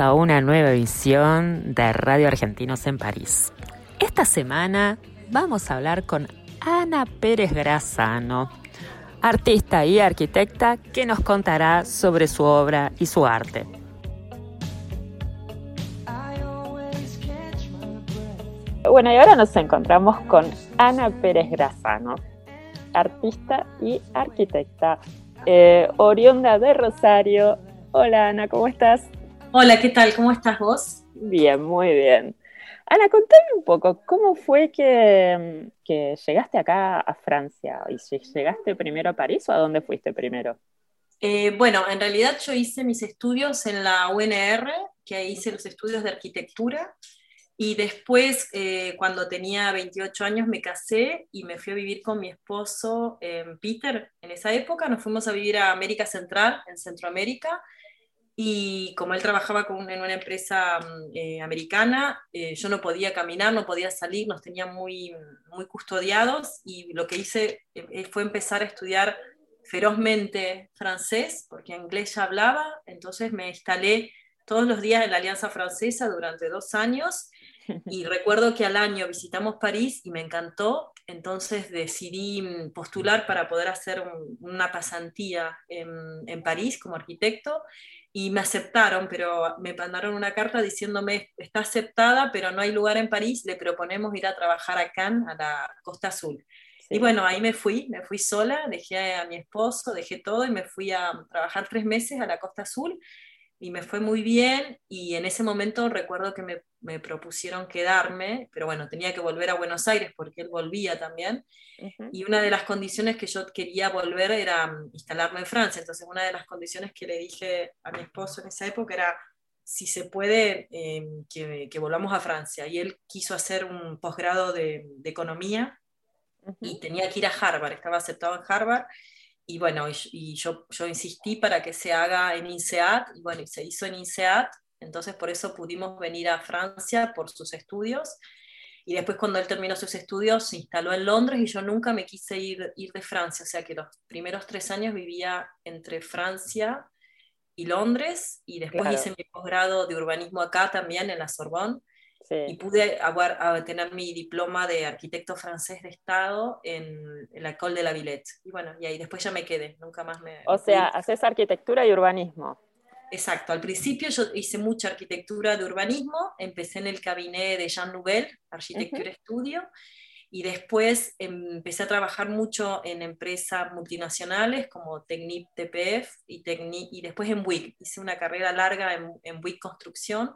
a una nueva edición de Radio Argentinos en París. Esta semana vamos a hablar con Ana Pérez Grazano, artista y arquitecta que nos contará sobre su obra y su arte. Bueno, y ahora nos encontramos con Ana Pérez Grazano, artista y arquitecta, eh, oriunda de Rosario. Hola Ana, ¿cómo estás? Hola, ¿qué tal? ¿Cómo estás vos? Bien, muy bien. Ana, contame un poco, ¿cómo fue que, que llegaste acá a Francia? ¿Y si llegaste primero a París o a dónde fuiste primero? Eh, bueno, en realidad yo hice mis estudios en la UNR, que hice los estudios de arquitectura, y después, eh, cuando tenía 28 años, me casé y me fui a vivir con mi esposo en Peter. En esa época nos fuimos a vivir a América Central, en Centroamérica, y como él trabajaba con, en una empresa mm, eh, americana, eh, yo no podía caminar, no podía salir, nos tenía muy, muy custodiados y lo que hice eh, fue empezar a estudiar ferozmente francés, porque inglés ya hablaba, entonces me instalé todos los días en la Alianza Francesa durante dos años y recuerdo que al año visitamos París y me encantó, entonces decidí mm, postular para poder hacer un- una pasantía en, en París como arquitecto y me aceptaron, pero me mandaron una carta diciéndome, está aceptada, pero no hay lugar en París, le proponemos ir a trabajar a Cannes, a la Costa Azul. Sí. Y bueno, ahí me fui, me fui sola, dejé a mi esposo, dejé todo y me fui a trabajar tres meses a la Costa Azul y me fue muy bien y en ese momento recuerdo que me, me propusieron quedarme, pero bueno, tenía que volver a Buenos Aires porque él volvía también y una de las condiciones que yo quería volver era mm, instalarme en Francia. Entonces, una de las condiciones que le dije a mi esposo en esa época era si se puede eh, que, que volvamos a Francia. Y él quiso hacer un posgrado de, de economía y tenía que ir a Harvard, estaba aceptado en Harvard. Y bueno, y, y yo, yo insistí para que se haga en INSEAD, y bueno, y se hizo en INSEAD, entonces por eso pudimos venir a Francia por sus estudios. Y después cuando él terminó sus estudios se instaló en Londres y yo nunca me quise ir, ir de Francia, o sea que los primeros tres años vivía entre Francia y Londres y después Claro. hice mi posgrado de urbanismo acá también en la Sorbonne y Sí. pude aguar- a tener mi diploma de arquitecto francés de Estado en, en la École de la Villette. Y bueno, y ahí después ya me quedé, nunca más me... O sea, haces arquitectura y urbanismo. Exacto, al principio yo hice mucha arquitectura de urbanismo, empecé en el cabinet de Jean Nouvel, Architecture Studio, y después empecé a trabajar mucho en empresas multinacionales como Technip TPF y, Technip, y después en WIC. Hice una carrera larga en, en WIC Construcción,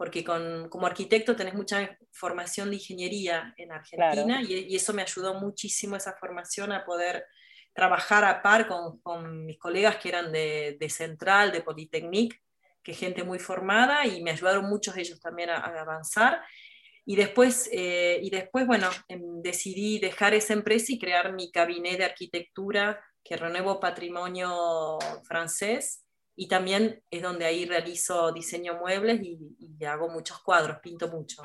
porque con, como arquitecto tenés mucha formación de ingeniería en Argentina y, y eso me ayudó muchísimo esa formación a poder trabajar a par con, con mis colegas que eran de, de Central, de Polytechnic, que gente muy formada y me ayudaron muchos de ellos también a, a avanzar. Y después, eh, y después, bueno, em, decidí dejar esa empresa y crear mi cabinet de arquitectura que renuevo patrimonio francés y también es donde ahí realizo diseño muebles y, y hago muchos cuadros, pinto mucho.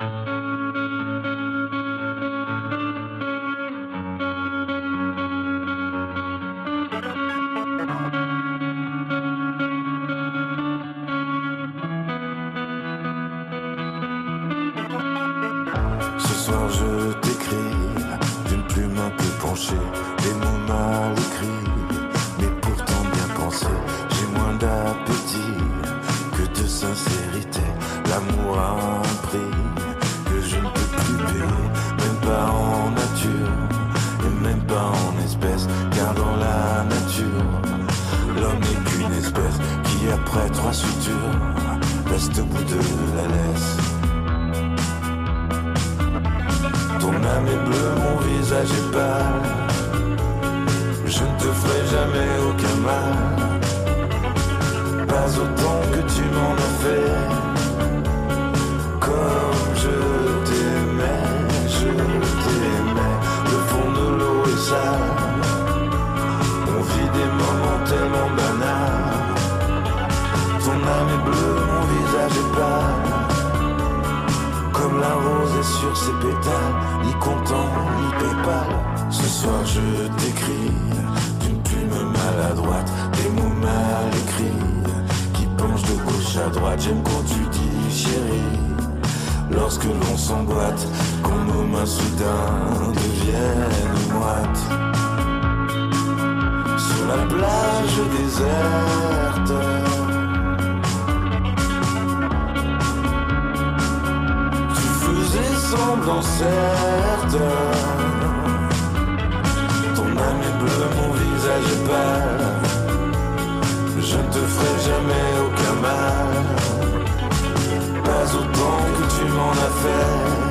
Ni content, ni paypal. Ce soir je t'écris d'une plume maladroite, des mots mal écrits qui penchent de gauche à droite. J'aime quand tu dis chérie, lorsque l'on s'emboîte, quand nos mains soudain deviennent moites. Sur la plage déserte. Certes Ton âme est bleue, mon visage est pâle. Je ne te ferai jamais aucun mal. Pas autant que tu m'en as fait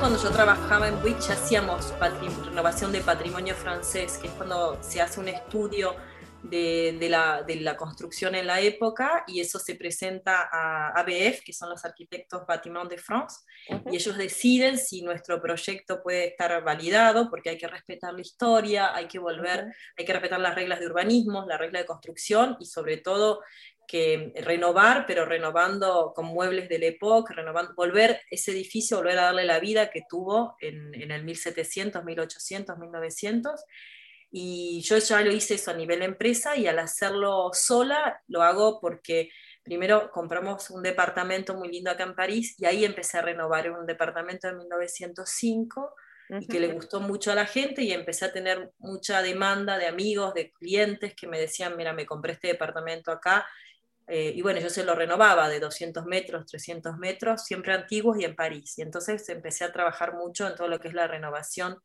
cuando yo trabajaba en ya hacíamos renovación de patrimonio francés, que es cuando se hace un estudio de, de la, de la construcción en la época y eso se presenta a ABF, que son los arquitectos Bâtiment de France, y ellos deciden si nuestro proyecto puede estar validado, porque hay que respetar la historia, hay que volver, hay que respetar las reglas de urbanismo, la regla de construcción y sobre todo que renovar, pero renovando con muebles de la época, renovando, volver ese edificio, volver a darle la vida que tuvo en, en el 1700, 1800, 1900. Y yo ya lo hice eso a nivel empresa y al hacerlo sola lo hago porque primero compramos un departamento muy lindo acá en París y ahí empecé a renovar un departamento de 1905 y que le gustó mucho a la gente y empecé a tener mucha demanda de amigos, de clientes que me decían, mira, me compré este departamento acá. Eh, y bueno, yo se lo renovaba de 200 metros, 300 metros, siempre antiguos y en París. Y entonces empecé a trabajar mucho en todo lo que es la renovación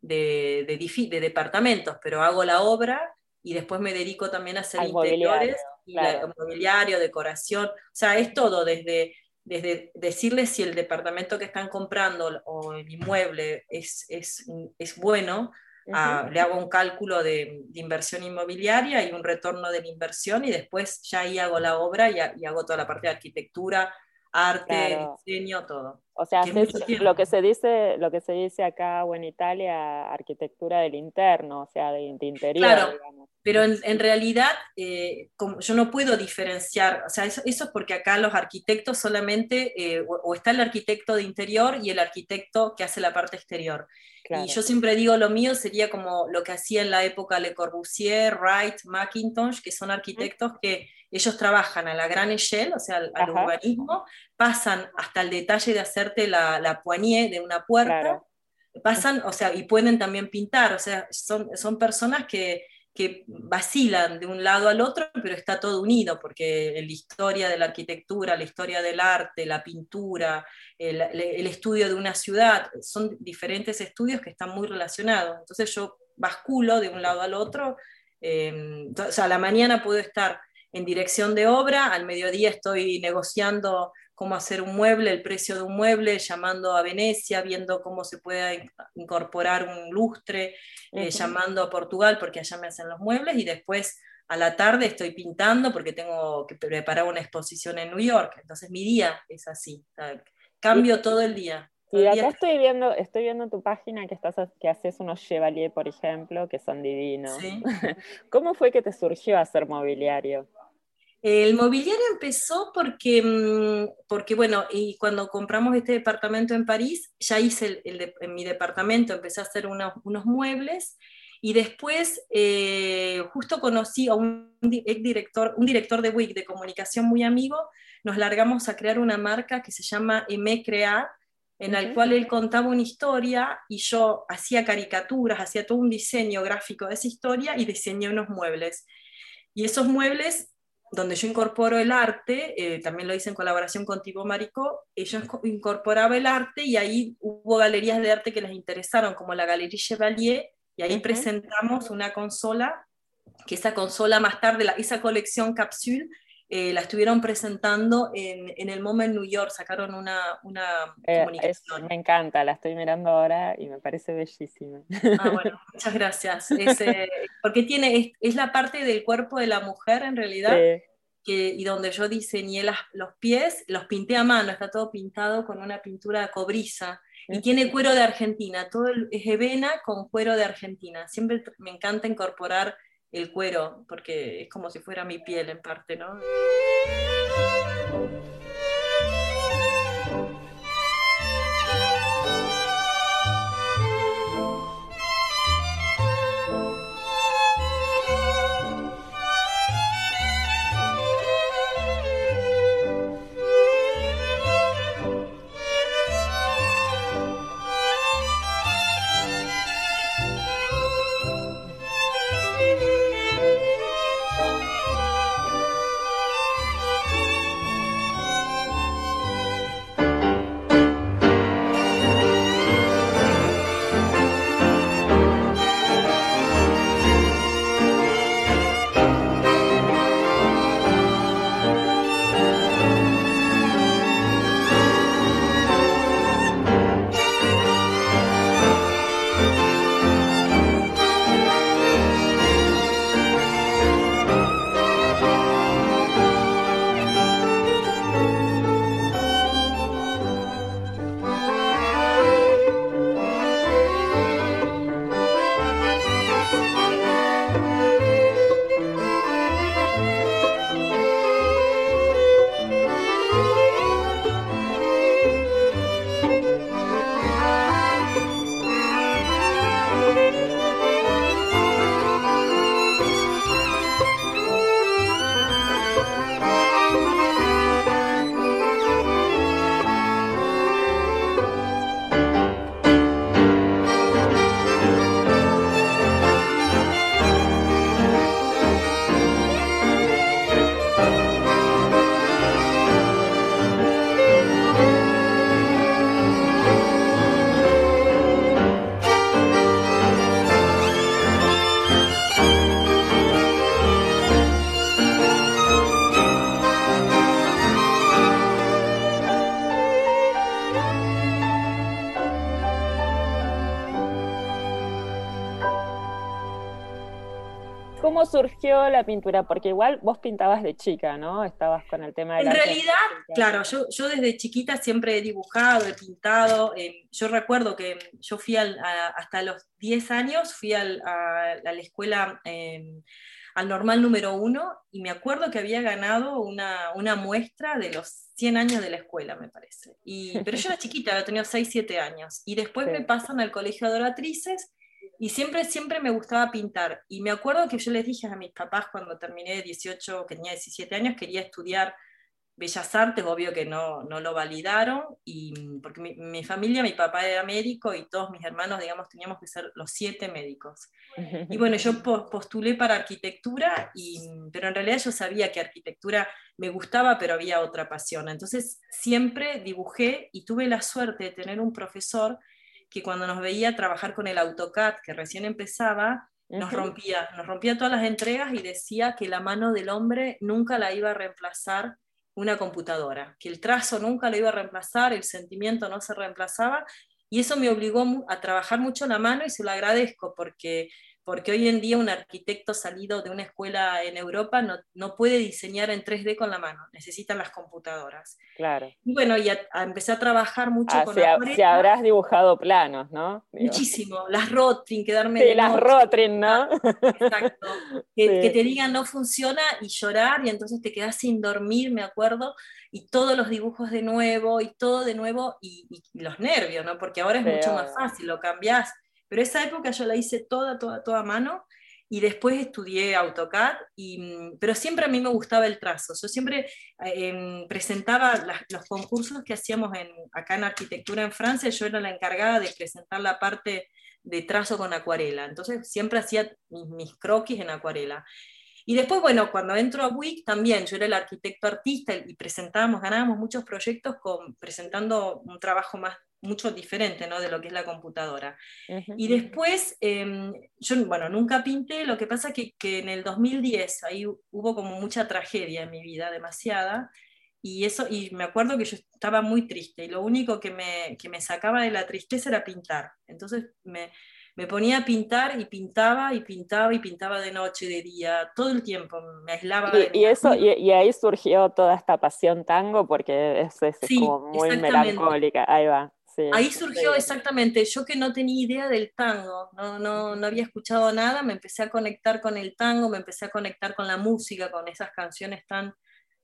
de, de, departamentos, pero hago la obra y después me dedico también a hacer Al interiores, mobiliario, claro. la- mobiliario, decoración. O sea, es todo desde desde decirles si el departamento que están comprando o el inmueble es, es, es bueno, a- le hago un cálculo de, de inversión inmobiliaria y un retorno de la inversión y después ya ahí hago la obra y, ha- y hago toda la parte de arquitectura, arte, Claro. diseño, todo. O sea, haces lo que se dice, lo que se dice acá o en Italia, arquitectura del interno, o sea, de, de interior, Claro. digamos. pero en, realidad eh, como yo no puedo diferenciar, o sea, eso, es porque acá los arquitectos solamente, eh, o, está el arquitecto de interior y el arquitecto que hace la parte exterior. Y yo siempre digo, lo mío sería como lo que hacía en la época Le Corbusier, Wright, Mackintosh, que son arquitectos que ellos trabajan a la gran échelle, o sea, al, urbanismo, pasan hasta el detalle de hacerte la, la poignée de una puerta, pasan, o sea, y pueden también pintar, o sea, son, son personas que que vacilan de un lado al otro, pero está todo unido, porque la historia de la arquitectura, la historia del arte, la pintura, el, estudio de una ciudad, son diferentes estudios que están muy relacionados. Entonces yo basculo de un lado al otro, eh, o sea, a la mañana puedo estar en dirección de obra, al mediodía estoy negociando cómo hacer un mueble, el precio de un mueble, llamando a Venecia, viendo cómo se puede incorporar un lustre, eh, llamando a Portugal porque allá me hacen los muebles y después a la tarde estoy pintando porque tengo que preparar una exposición en New York. Entonces mi día es así, cambio todo el día. y acá estoy viendo, estoy viendo tu página que estás que haces unos chevalier, por ejemplo, que son divinos. ¿Cómo fue que te surgió hacer mobiliario? El mobiliario empezó porque, mm, porque, bueno, y cuando compramos este departamento en París, ya hice el, en mi departamento, empecé a hacer unos, unos muebles y después eh, justo conocí a un director, un director de WIC de comunicación muy amigo, nos largamos a crear una marca que se llama Aimé Crea, en la cual él contaba una historia y yo hacía caricaturas, hacía todo un diseño gráfico de esa historia y diseñé unos muebles. Y esos muebles donde yo incorporo el arte, eh, también lo hice en colaboración con Tipo Maricó, ellos incorporaba el arte y ahí hubo galerías de arte que les interesaron, como la Galería Chevalier, y ahí presentamos una consola, que esa consola más tarde, la, esa colección Capsule, eh, la estuvieron presentando en, en, el MoMA en New York, sacaron una, una eh, comunicación. me encanta, la estoy mirando ahora y me parece bellísima. Ah, bueno, muchas gracias. porque tiene, es, es, la parte del cuerpo de la mujer en realidad, que, y donde yo diseñé las, los pies, los pinté a mano, está todo pintado con una pintura cobriza. Y tiene cuero de Argentina, todo es hebena con cuero de Argentina. Siempre me encanta incorporar el cuero, porque es como si fuera mi piel en parte, ¿no? ¿Cómo surgió la pintura? Porque igual vos pintabas de chica, ¿no? Estabas con el tema de... En realidad, claro, yo, yo desde chiquita siempre he dibujado, he pintado. Eh, yo recuerdo que yo fui hasta los 10 años, fui a, la escuela... Eh, al normal número uno y me acuerdo que había ganado una, una, muestra de los 100 años de la escuela, me parece. Y, pero yo era chiquita, había tenido 6, 7 años. Y después me pasan al colegio de adoratrices y siempre, siempre me gustaba pintar. Y me acuerdo que yo les dije a mis papás cuando terminé 18, que tenía 17 años, quería estudiar Bellas Artes, obvio que no, no lo validaron, y, porque mi, familia, mi papá era médico y todos mis hermanos, digamos, teníamos que ser los siete médicos. Y bueno, yo postulé para arquitectura, y, pero en realidad yo sabía que arquitectura me gustaba, pero había otra pasión. Entonces siempre dibujé y tuve la suerte de tener un profesor que cuando nos veía trabajar con el AutoCAD, que recién empezaba, nos rompía, nos rompía todas las entregas y decía que la mano del hombre nunca la iba a reemplazar una computadora, que el trazo nunca lo iba a reemplazar, el sentimiento no se reemplazaba, y eso me obligó a trabajar mucho la mano y se lo agradezco porque porque hoy en día un arquitecto salido de una escuela en Europa no, no puede diseñar en 3D con la mano, necesitan las computadoras. Claro. Y bueno, y empecé a trabajar mucho ah, con si, si, habrás dibujado planos, ¿no? Muchísimo, las Rotring, quedarme... Sí, las Rotring, ¿no? Exacto. Que, que, te digan no funciona y llorar y entonces te quedas sin dormir, me acuerdo, y todos los dibujos de nuevo y todo de nuevo y, y los nervios, ¿no? Porque ahora es mucho más fácil, lo cambiás pero esa época yo la hice toda, toda, toda a mano y después estudié AutoCAD, y, mm, pero siempre a mí me gustaba el trazo. Yo siempre eh, em, presentaba los concursos que hacíamos en, acá en arquitectura en Francia, yo era la encargada de presentar la parte de trazo con acuarela. Entonces siempre hacía mis, croquis en acuarela. Y después, bueno, cuando entro a WIC también, yo era el arquitecto artista y presentábamos, ganábamos muchos proyectos con, presentando un trabajo más mucho diferente ¿no? de lo que es la computadora. Y después, em, yo, bueno, nunca pinté, lo que pasa que, que en el 2010 ahí hubo como mucha tragedia en mi vida, demasiada, y eso, y me acuerdo que yo estaba muy triste, y lo único que me, que me sacaba de la tristeza era pintar. Entonces me, me ponía a pintar y pintaba y pintaba y pintaba de noche, de día, todo el tiempo, me aislaba. Y, y eso, y, ahí surgió toda esta pasión tango, porque es, es como muy melancólica, ahí va. Ahí surgió exactamente, yo que no tenía idea del tango, no, no, no, había escuchado nada, me empecé a conectar con el tango, me empecé a conectar con la música, con esas canciones tan,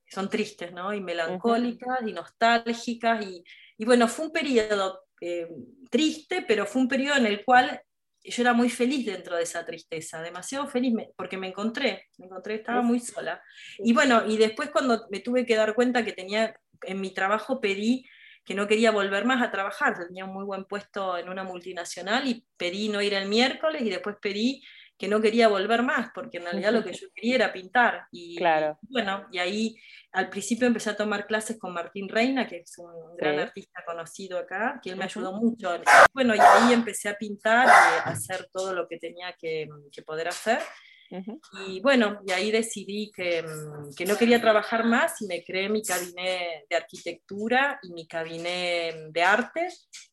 que son tristes, ¿no? Y melancólicas y nostálgicas, y, y, bueno, fue un periodo eh, triste, pero fue un periodo en el cual yo era muy feliz dentro de esa tristeza, demasiado feliz porque me encontré, me encontré, estaba muy sola. Y bueno, y después cuando me tuve que dar cuenta que tenía, en mi trabajo pedí que no quería volver más a trabajar, tenía un muy buen puesto en una multinacional y pedí no ir el miércoles y después pedí que no quería volver más, porque en realidad lo que yo quería era pintar. Y, claro. bueno, y ahí al principio empecé a tomar clases con Martín Reina, que es un gran artista conocido acá, que él me ayudó mucho. Bueno, y ahí empecé a pintar y a hacer todo lo que tenía que, que poder hacer. Y bueno, y ahí decidí que, mm, que, no quería trabajar más y me creé mi cabinet de arquitectura y mi cabinet de arte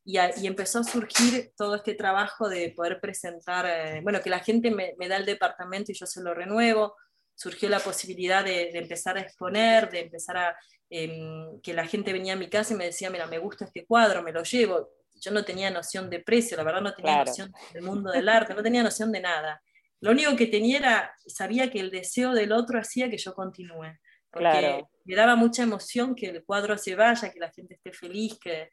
y, y empezó a surgir todo este trabajo de poder presentar, eh, bueno, que la gente me, me, da el departamento y yo se lo renuevo, surgió la posibilidad de, de empezar a exponer, de empezar a, em, que la gente venía a mi casa y me decía, mira, me gusta este cuadro, me lo llevo. Yo no tenía noción de precio, la verdad no tenía noción del mundo del arte, no tenía noción de nada. Lo único que tenía era, sabía que el deseo del otro hacía que yo continúe. Porque me daba mucha emoción que el cuadro se vaya, que la gente esté feliz, que,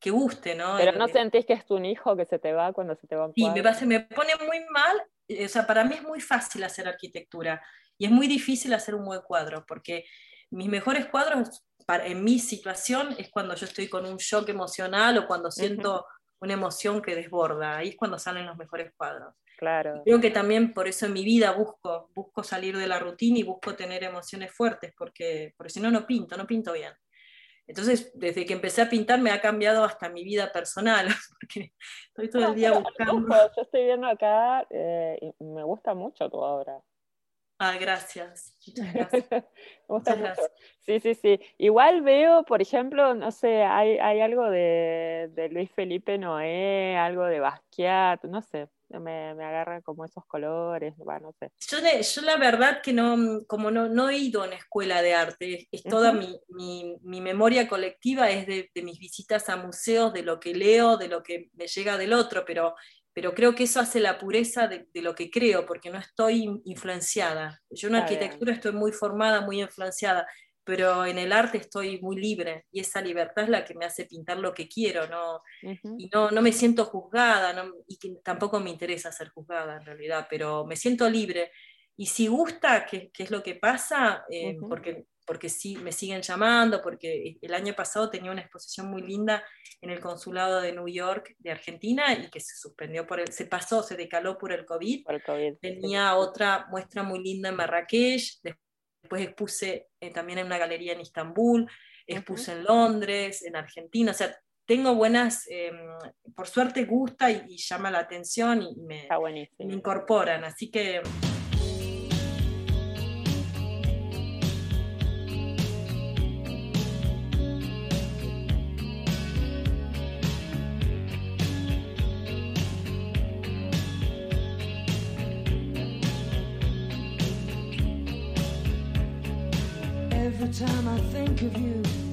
que guste, ¿no? Pero no sentís que es tu hijo que se te va cuando se te va un Sí, me, me pone muy mal, eh, o sea, para mí es muy fácil hacer arquitectura y es muy difícil hacer un buen cuadro, porque mis mejores cuadros para, en mi situación es cuando yo estoy con un shock emocional o cuando siento una emoción que desborda, ahí es cuando salen los mejores cuadros. Claro. creo que también por eso en mi vida busco, busco salir de la rutina y busco tener emociones fuertes, porque, porque si no, no pinto, no pinto bien. Entonces, desde que empecé a pintar me ha cambiado hasta mi vida personal, porque estoy todo el día buscando. Yo estoy viendo acá eh, y me gusta mucho tu obra. Ah, gracias. Muchas gracias. me. Sí, sí, sí. Igual veo, por ejemplo, no sé, hay, hay algo de, de Luis Felipe Noé, algo de Basquiat, no sé. me, agarran como esos colores, va, no sé. Yo, yo la verdad que no, como no, no he ido a una escuela de arte, es, toda mi, mi, mi, memoria colectiva es de, de, mis visitas a museos, de lo que leo, de lo que me llega del otro, pero, pero creo que eso hace la pureza de, de lo que creo, porque no estoy influenciada. Yo en arquitectura estoy muy formada, muy influenciada, pero en el arte estoy muy libre y esa libertad es la que me hace pintar lo que quiero, ¿no? Y no, no me siento juzgada, no, y que tampoco me interesa ser juzgada en realidad, pero me siento libre. Y si gusta, qué, qué es lo que pasa, eh, porque, porque sí, me siguen llamando, porque el año pasado tenía una exposición muy linda en el consulado de New York de Argentina y que se suspendió por el, se pasó, se decaló por el COVID. Por el COVID tenía otra muestra muy linda en Marrakech, Después expuse eh, también en una galería en Istambul, expuse en Londres, en Argentina, o sea, tengo buenas, em, por suerte gusta y, llama la atención y me, me incorporan, así que... time I think of you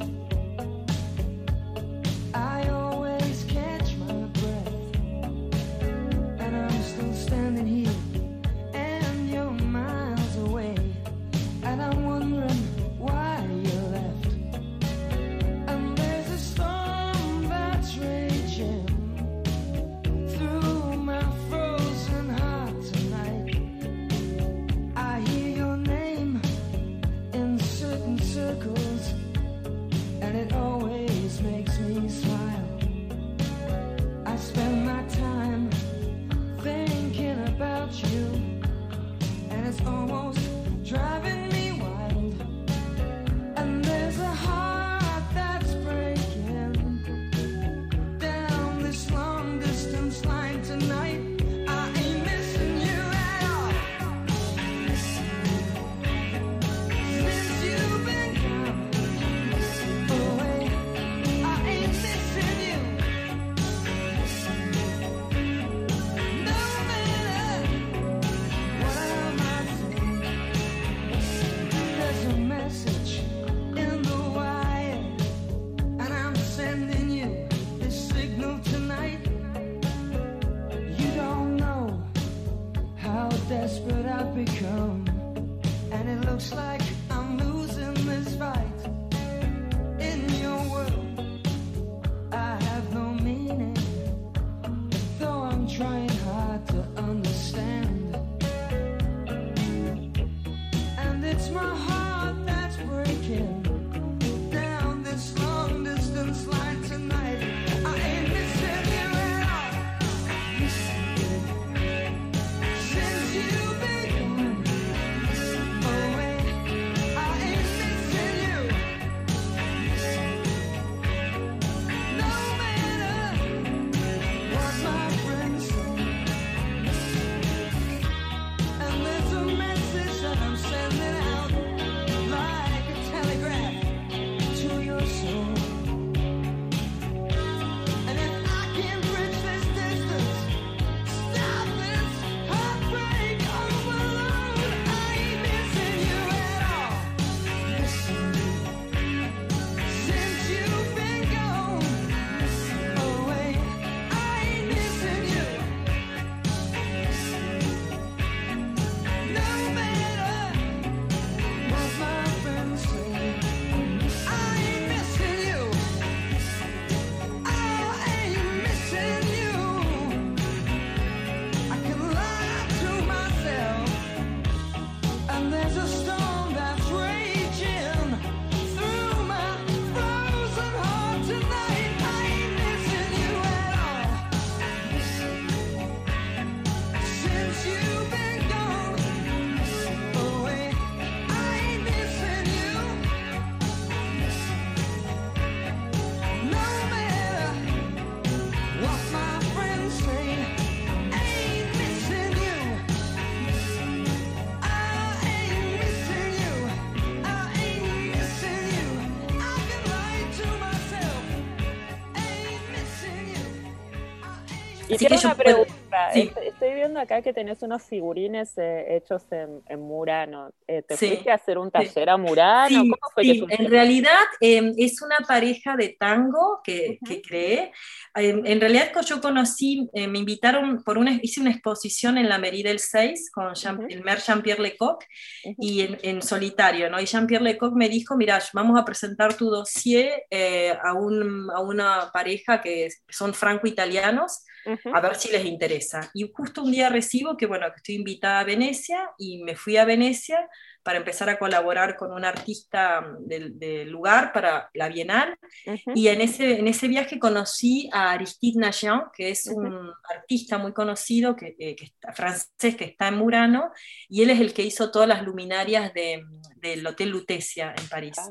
Quiero una pregunta. Sí. Estoy, viendo acá que tenés unos figurines eh, hechos en, en Murano. Eh, ¿Te Sí. fuiste a hacer un taller a Murano? Sí, ¿Cómo fue sí, que en realidad eh, es una pareja de tango que, que creé. Eh, en realidad yo conocí, eh, me invitaron por una, hice una exposición en la Mairie del 6 con Jean- Ujú. el maire Jean-Pierre Lecoq Ujú. y en, en solitario, ¿no? Y Jean-Pierre Lecoq me dijo, mira, vamos a presentar tu dossier eh, a, un- a una pareja que son franco-italianos, a ver si les interesa. Y justo un día recibo que, bueno, que estoy invitada a Venecia y me fui a Venecia para empezar a colaborar con un artista del, del lugar para la Bienal. Ujú. Y en ese, en ese viaje conocí a Aristide Nagian, que es un artista muy conocido, que, eh, que está, francés, que está en Murano, y él es el que hizo todas las luminarias de- del Hotel Lutecia en París. Ah.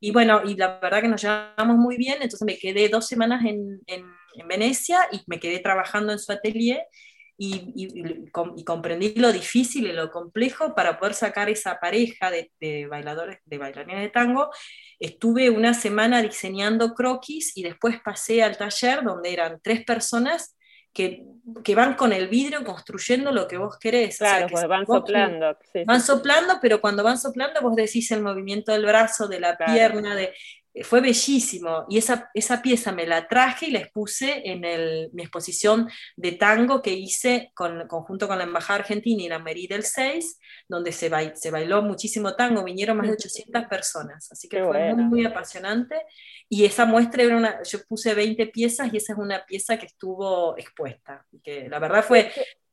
Y bueno, y la verdad que nos llevamos muy bien, entonces me quedé dos semanas en, en- en Venecia y me quedé trabajando en su atelier y, y- y com- y comprendí lo difícil y lo complejo para poder sacar esa pareja de, de bailadores, de bailarines de tango. Estuve una semana diseñando croquis y después pasé al taller donde eran tres personas que, que van con el vidrio construyendo lo que vos querés. O sea, Claro, que pues van vos- soplando. sí, Van sí. soplando, pero cuando van soplando vos decís el movimiento del brazo, de la Claro. pierna, de... eh, fue bellísimo. Y esa, esa pieza me la traje y la expuse en el- mi exposición de tango que hice con, conjunto con la Embajada Argentina y la Mairie del 6, donde se, bail- se bailó muchísimo tango, vinieron más de 800 personas, así que Qué fue muy, apasionante. Y esa muestra era una, yo puse 20 piezas y esa es una pieza que estuvo expuesta, que la verdad fue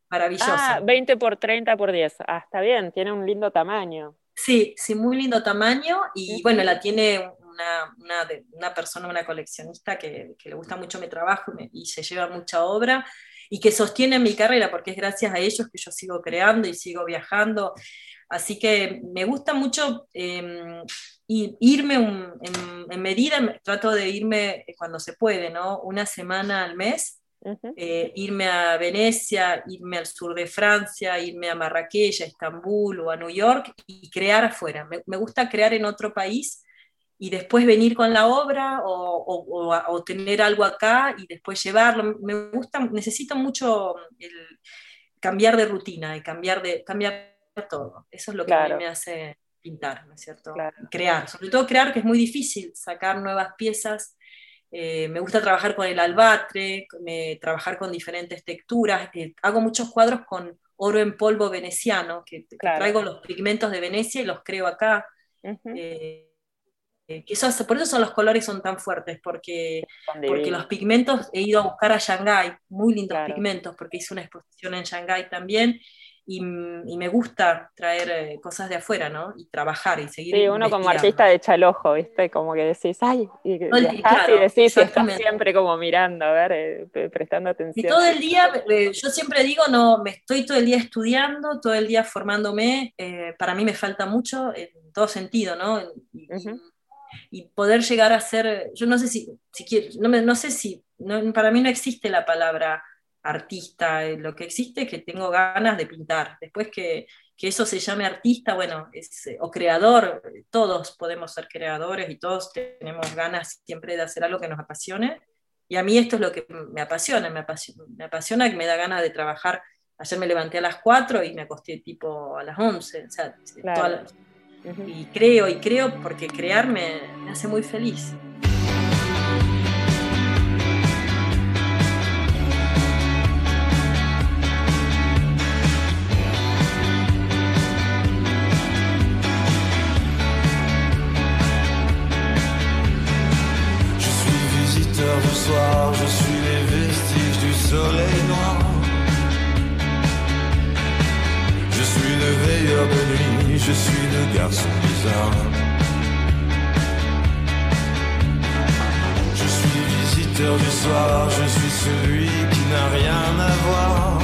maravillosa. Ah, 20 por 30 por 10. Ah, está bien, tiene un lindo tamaño. Sí, sí, muy lindo tamaño y bueno, la tiene una, una, de- una persona, una coleccionista que, que le gusta mucho mi trabajo y, me- y se lleva mucha obra y que sostiene mi carrera porque es gracias a ellos que yo sigo creando y sigo viajando. Así que me gusta mucho eh, irme un- en, en medida, me- trato de irme cuando se puede, ¿no? Una semana al mes Ujú. eh, irme a Venecia, irme al sur de Francia, irme a Marrakech, a Estambul o a New York y crear afuera. Me, me gusta crear en otro país y después venir con la obra o, o- o a- o tener algo acá y después llevarlo. Me gusta, necesito mucho el cambiar de rutina y cambiar de cambiar todo. Eso es lo que Claro. me hace pintar, ¿no es cierto? Claro. Crear, sobre todo crear, que es muy difícil, sacar nuevas piezas. Eh, me gusta trabajar con el albatre, me- trabajar con diferentes texturas. eh, hago muchos cuadros con oro en polvo veneciano, que, traigo los pigmentos de Venecia y los creo acá. Eh, eso hace- por eso son los colores son tan fuertes, porque, porque los pigmentos he ido a buscar a Shanghái, muy lindos Claro. pigmentos, porque hice una exposición en Shanghái también, y, y me gusta traer eh, cosas de afuera, ¿no? Y trabajar y seguir. Sí, uno como artista de echa el ojo, ¿viste? Como que decís, ay, y el- viajás claro, y decís, y estás siempre como mirando, a ver, eh, pre- prestando Y atención. todo el día, eh, yo siempre digo, no, me estoy todo el día estudiando, todo el día formándome, eh, para mí me falta mucho en todo sentido, ¿no? Y, y- Ujú. Y poder llegar a ser, yo no sé si, si quiero, no, me- no sé si, no- para mí no existe la palabra artista, eh, lo que existe es que tengo ganas de pintar, después que, que eso se llame artista, bueno, es, eh, o creador, todos podemos ser creadores y todos tenemos ganas siempre de hacer algo que nos apasione, y a mí esto es lo que me apasiona, me apasiona, me apasiona que me da ganas de trabajar. Ayer me levanté a las 4 y me acosté tipo a las 11. O sea, Claro. toda la- Y creo y creo porque crear me, me hace muy feliz. Je suis visiteur du soir, je suis celui qui n'a rien à voir.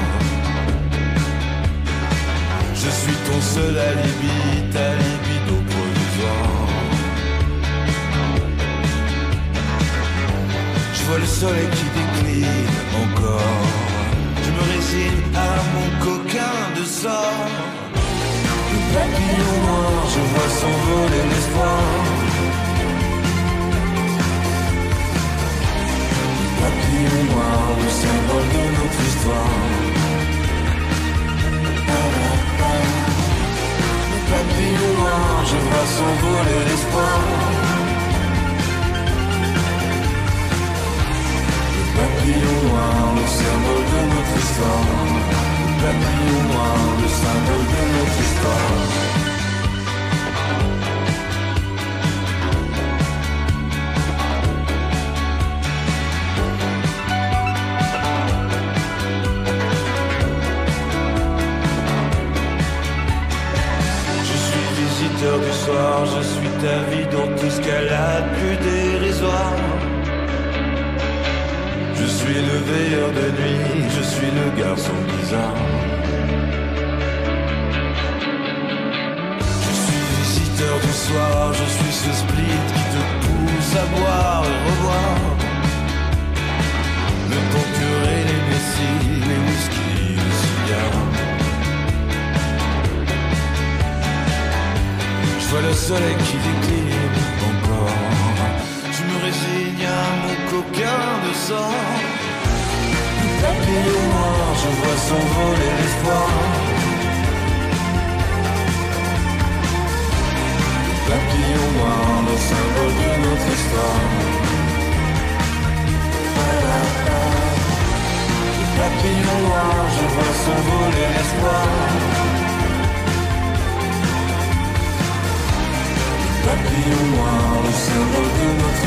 Je suis ton seul alibi, ta libido provisoire. Je vois le soleil qui décline encore. Je me résigne à mon coquin de sort papillon noir, je vois s'envoler l'espoir. Papillon noir, le symbole de notre histoire. Papillon noir, je vois s'envoler l'espoir. Le papillon noir, le symbole de notre histoire. du soir, je suis ta vie dans tout ce qu'elle a de plus suis le veilleur de nuit, je suis le garçon bizarre. Je suis visiteur du soir, je suis ce split qui te pousse à boire et revoir. Le bon curé, les messies, les whisky, les cigares. vois le soleil qui décline encore. Je me résigne à mon coquin de sort. Papillon noir, je vois s'envoler l'espoir. Papillon noir, le symbole de notre histoire. Papillon noir, je vois s'envoler l'espoir. Papillon noir, le symbole de notre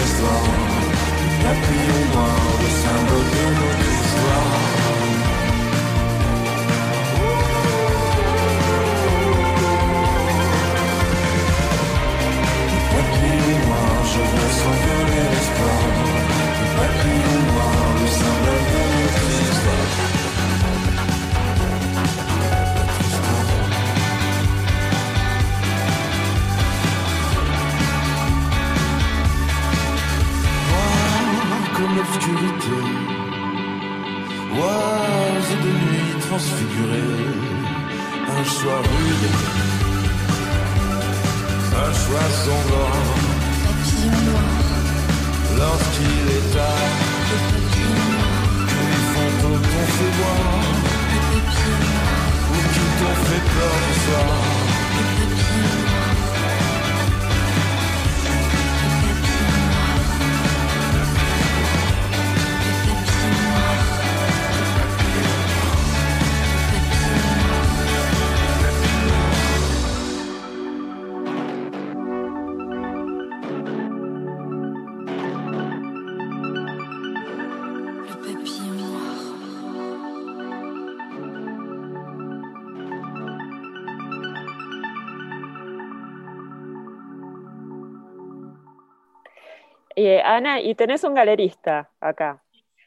Ana, y tenés un galerista acá.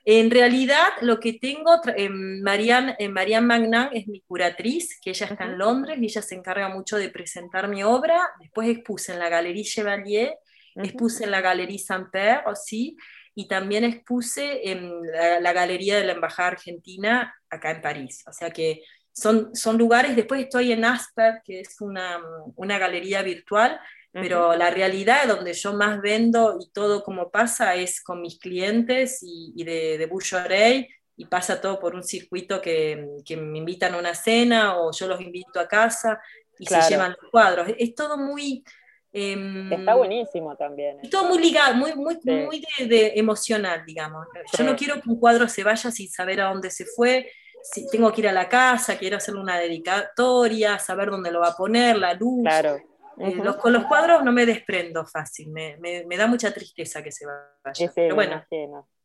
En realidad, lo que tengo, eh, Marianne, eh, Magnan es mi curatriz, que ella está en Londres y ella se encarga mucho de presentar mi obra. Después expuse en la Galería Chevalier, expuse en la Galería Saint-Père, sí, y también expuse en la, Galería de la Embajada Argentina acá en París. O sea que son, son lugares, después estoy en Asper, que es una, una galería virtual, pero la realidad donde yo más vendo y todo como pasa es con mis clientes y, de, de Boucheray y pasa todo por un circuito que, que, me invitan a una cena o yo los invito a casa y se llevan los cuadros. Es todo muy... Em, Está buenísimo también. Es todo muy ligado, muy, muy, muy de, emocional, digamos. Yo no quiero que un cuadro se vaya sin saber a dónde se fue. Si tengo que ir a la casa, quiero hacerle una dedicatoria, saber dónde lo va a poner, la luz. Claro. Eh, los, con los cuadros no me desprendo fácil, me, me, da mucha tristeza que se vaya. pero bueno,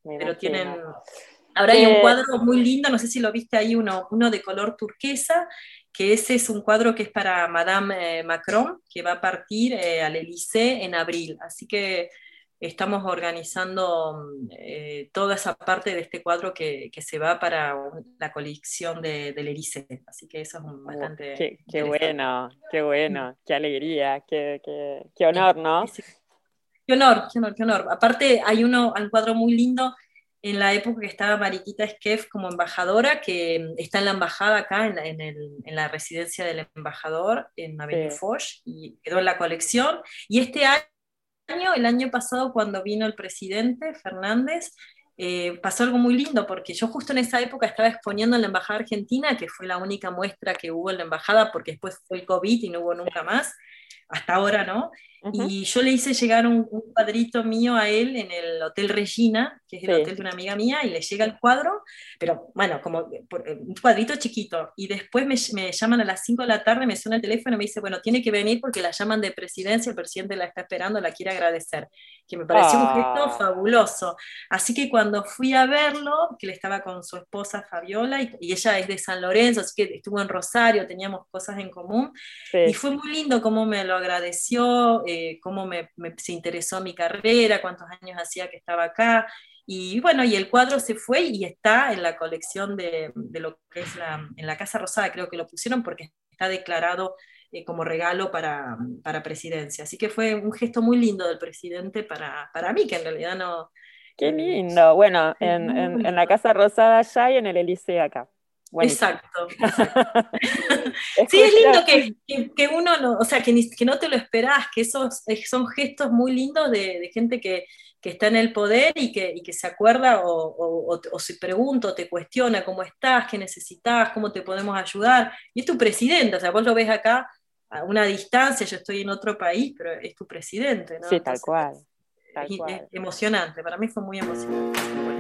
pero tienen... Ahora hay un cuadro muy lindo, no sé si lo viste ahí, uno, uno de color turquesa, que ese es un cuadro que es para Madame eh, Macron, que va a partir eh, al Élysée en abril. Así que estamos organizando eh, toda esa parte de este cuadro que, que se va para la colección de, del Erice. Así que eso es un bastante. Qué, qué bueno, qué bueno, qué alegría, qué, qué, qué honor, ¿no? Qué honor, qué honor, qué honor. Aparte, hay uno, un cuadro muy lindo en la época que estaba Mariquita Skef como embajadora, que está en la embajada acá, en la, en el, en la residencia del embajador, en Avenue Foch, y quedó en la colección. Y este año el año pasado cuando vino el presidente Fernández, eh, pasó algo muy lindo, porque yo justo en esa época estaba exponiendo en la Embajada Argentina, que fue la única muestra que hubo en la Embajada, porque después fue el COVID y no hubo nunca más. Hasta ahora, ¿no? Y yo le hice llegar un, cuadrito mío a él en el Hotel Regina, que es el hotel de una amiga mía, y le llega el cuadro, pero bueno, como eh, un cuadrito chiquito. Y después me, me, llaman a las 5 de la tarde, me suena el teléfono y me dice, bueno, tiene que venir porque la llaman de presidencia, el presidente la está esperando, la quiere agradecer. Que me pareció un gesto ah. fabuloso. Así que cuando fui a verlo, que le estaba con su esposa Fabiola, y, ella es de San Lorenzo, así que estuvo en Rosario, teníamos cosas en común, y fue muy lindo cómo me lo agradeció eh, cómo me, se interesó mi carrera, cuántos años hacía que estaba acá. Y bueno, y el cuadro se fue y está en la colección de, de lo que es la, en la Casa Rosada, creo que lo pusieron porque está declarado eh, como regalo para, para, presidencia. Así que fue un gesto muy lindo del presidente para, para mí, que en realidad no... Qué eh, lindo. Bueno, en, en, en, la Casa Rosada allá y en el Elíseo acá. Exacto. sí, es lindo que, que, uno no, o sea, que, que, no te lo esperás, que esos son gestos muy lindos de, de gente que, que, está en el poder y que, y que se acuerda o, o, o, se pregunta o te cuestiona cómo estás, qué necesitas, cómo te podemos ayudar. Y es tu presidente, o sea, vos lo ves acá a una distancia, yo estoy en otro país, pero es tu presidente, ¿no? Sí, tal cual. Tal cual. es emocionante, para mí fue muy emocionante.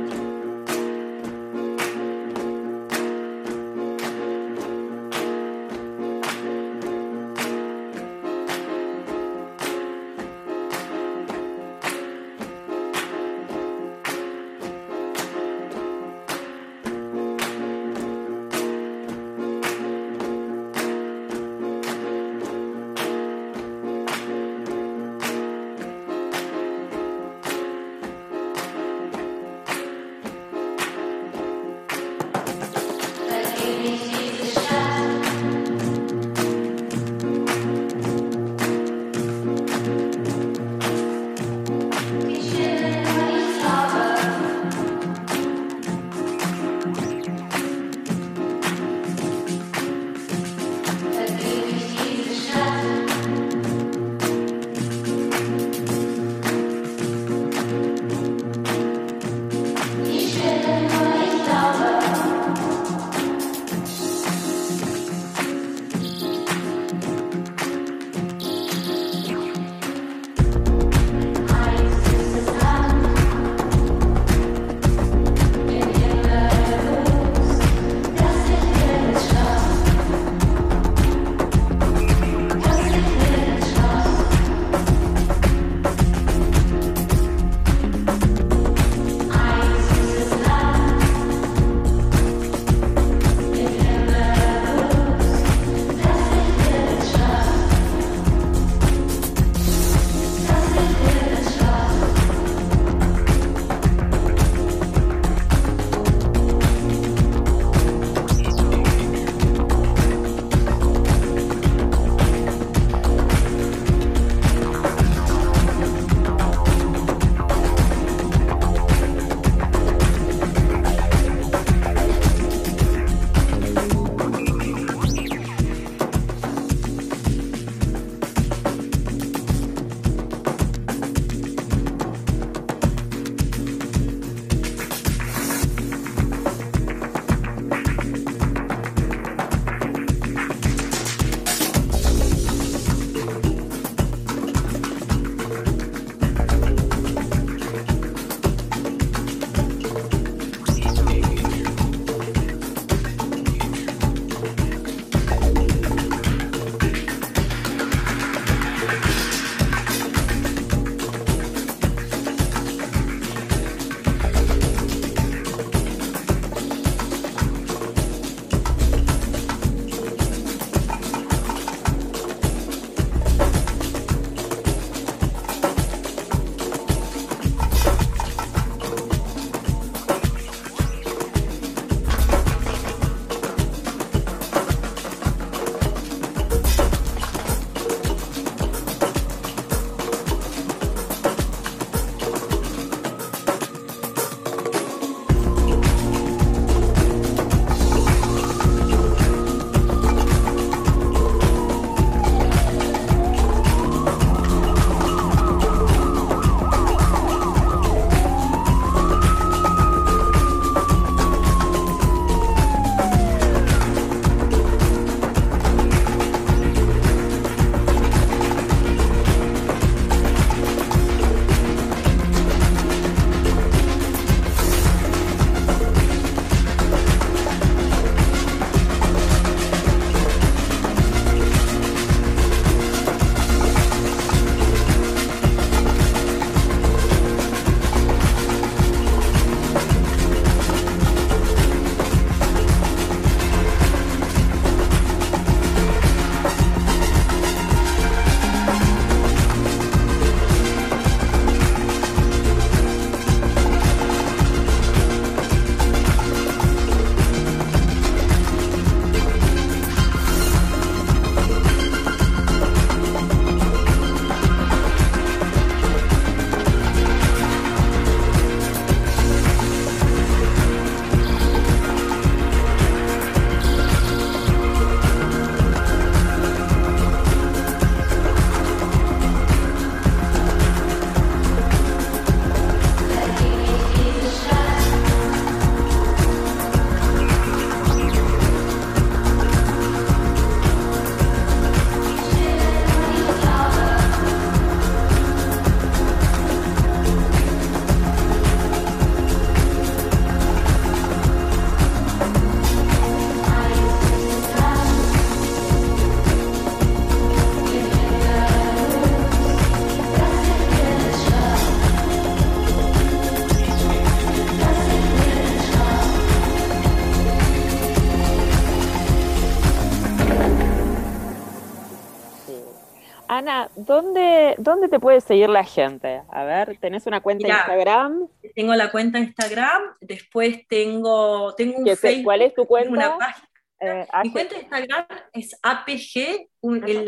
¿Dónde, ¿dónde te puede seguir la gente? A ver, ¿tenés una cuenta de Instagram? Tengo la cuenta Instagram, después tengo, tengo un Facebook. ¿Cuál es tu cuenta? Una página. Eh, Mi cuenta de Instagram es APG,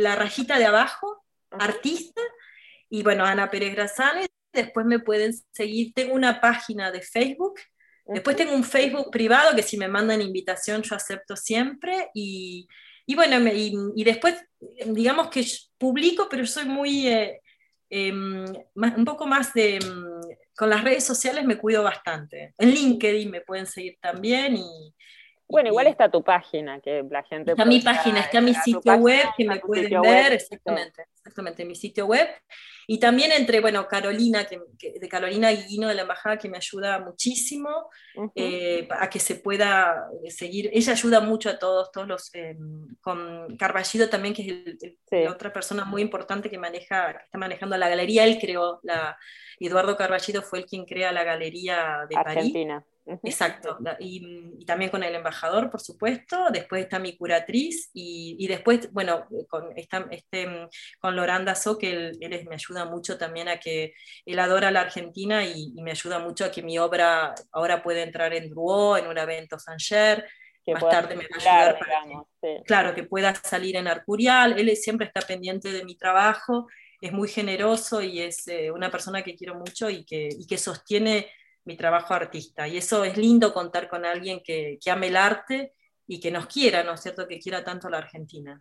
la rayita de abajo, artista, y bueno, Ana Pérez Grazales. Después me pueden seguir, tengo una página de Facebook, después tengo un Facebook privado que si me mandan invitación yo acepto siempre, y, y bueno, y, después, digamos que publico, pero soy muy, eh, em, un poco más de, em, con las redes sociales me cuido bastante. En LinkedIn me pueden seguir también y... Bueno, igual está tu página, que la gente... Está mi página, está mi sitio web, que me pueden ver, exactamente, exactamente, mi sitio web. Y también entre, bueno, Carolina, que, de Carolina Guino de la Embajada, que me ayuda muchísimo eh, a que se pueda seguir. Ella ayuda mucho a todos, todos los, eh, con Carballido también, que es otra persona muy importante que maneja, que está manejando la galería. Él creó la, Eduardo Carballido fue el quien crea la galería de Argentina. París. Exacto, y, también con el embajador, por supuesto, después está mi curatriz y, después, bueno, con, este, con Loranda So, que él, me ayuda mucho también a que él adora la Argentina y, me ayuda mucho a que mi obra ahora pueda entrar en Drouot, en un evento Sanger, más tarde me va a ayudar para claro, que pueda salir en Arcurial, él siempre está pendiente de mi trabajo, es muy generoso y es eh, una persona que quiero mucho y que, y que sostiene mi trabajo artista. Y eso es lindo contar con alguien que, que ame el arte y que nos quiera, ¿no es cierto?, que quiera tanto la Argentina.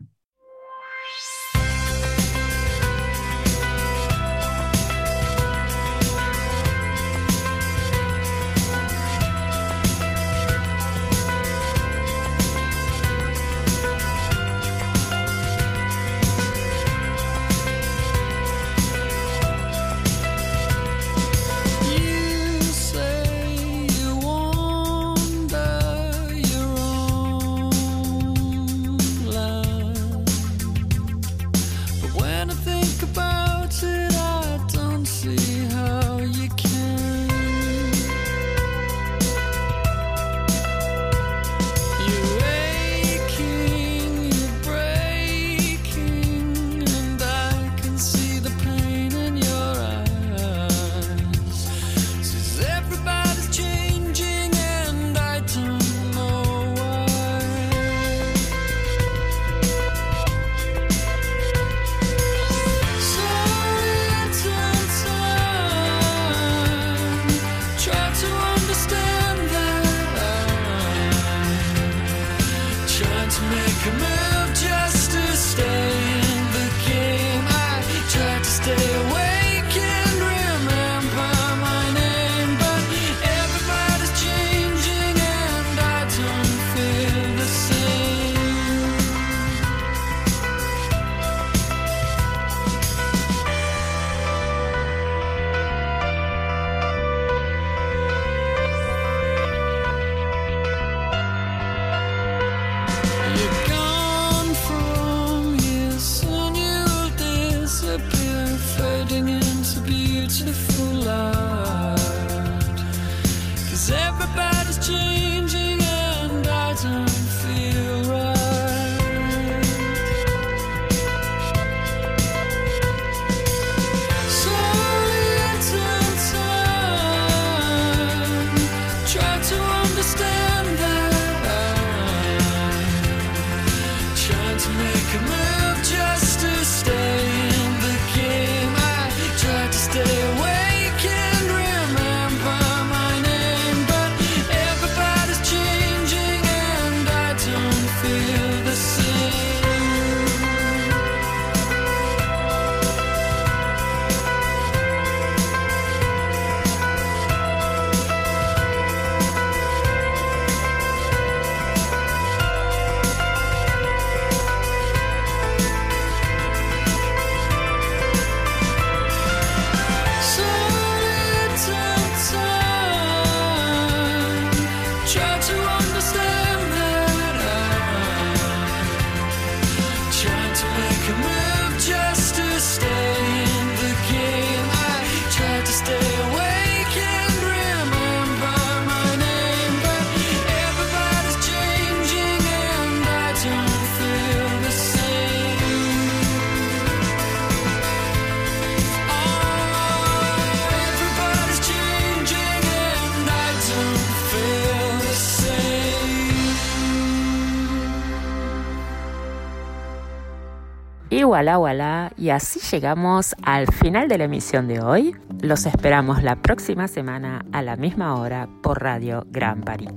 Y así llegamos al final de la emisión de hoy. Los esperamos la próxima semana a la misma hora por Radio Gran París.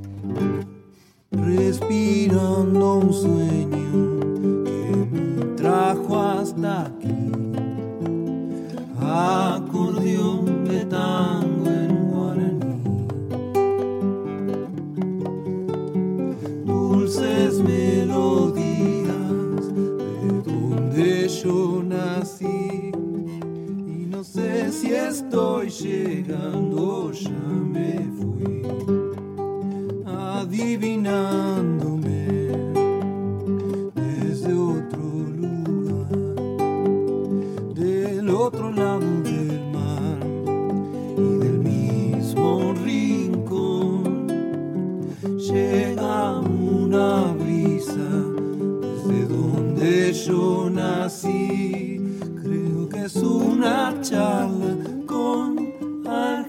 Respirando un sueño que me trajo hasta aquí. Acordeón de tango en guaraní. Dulces melodías yo nací y no sé si estoy llegando, ya me fui. Adivinándome desde otro lugar, del otro lado del mar y del mismo rincón llega una donde yo nací. Creo que es una charla con alguien.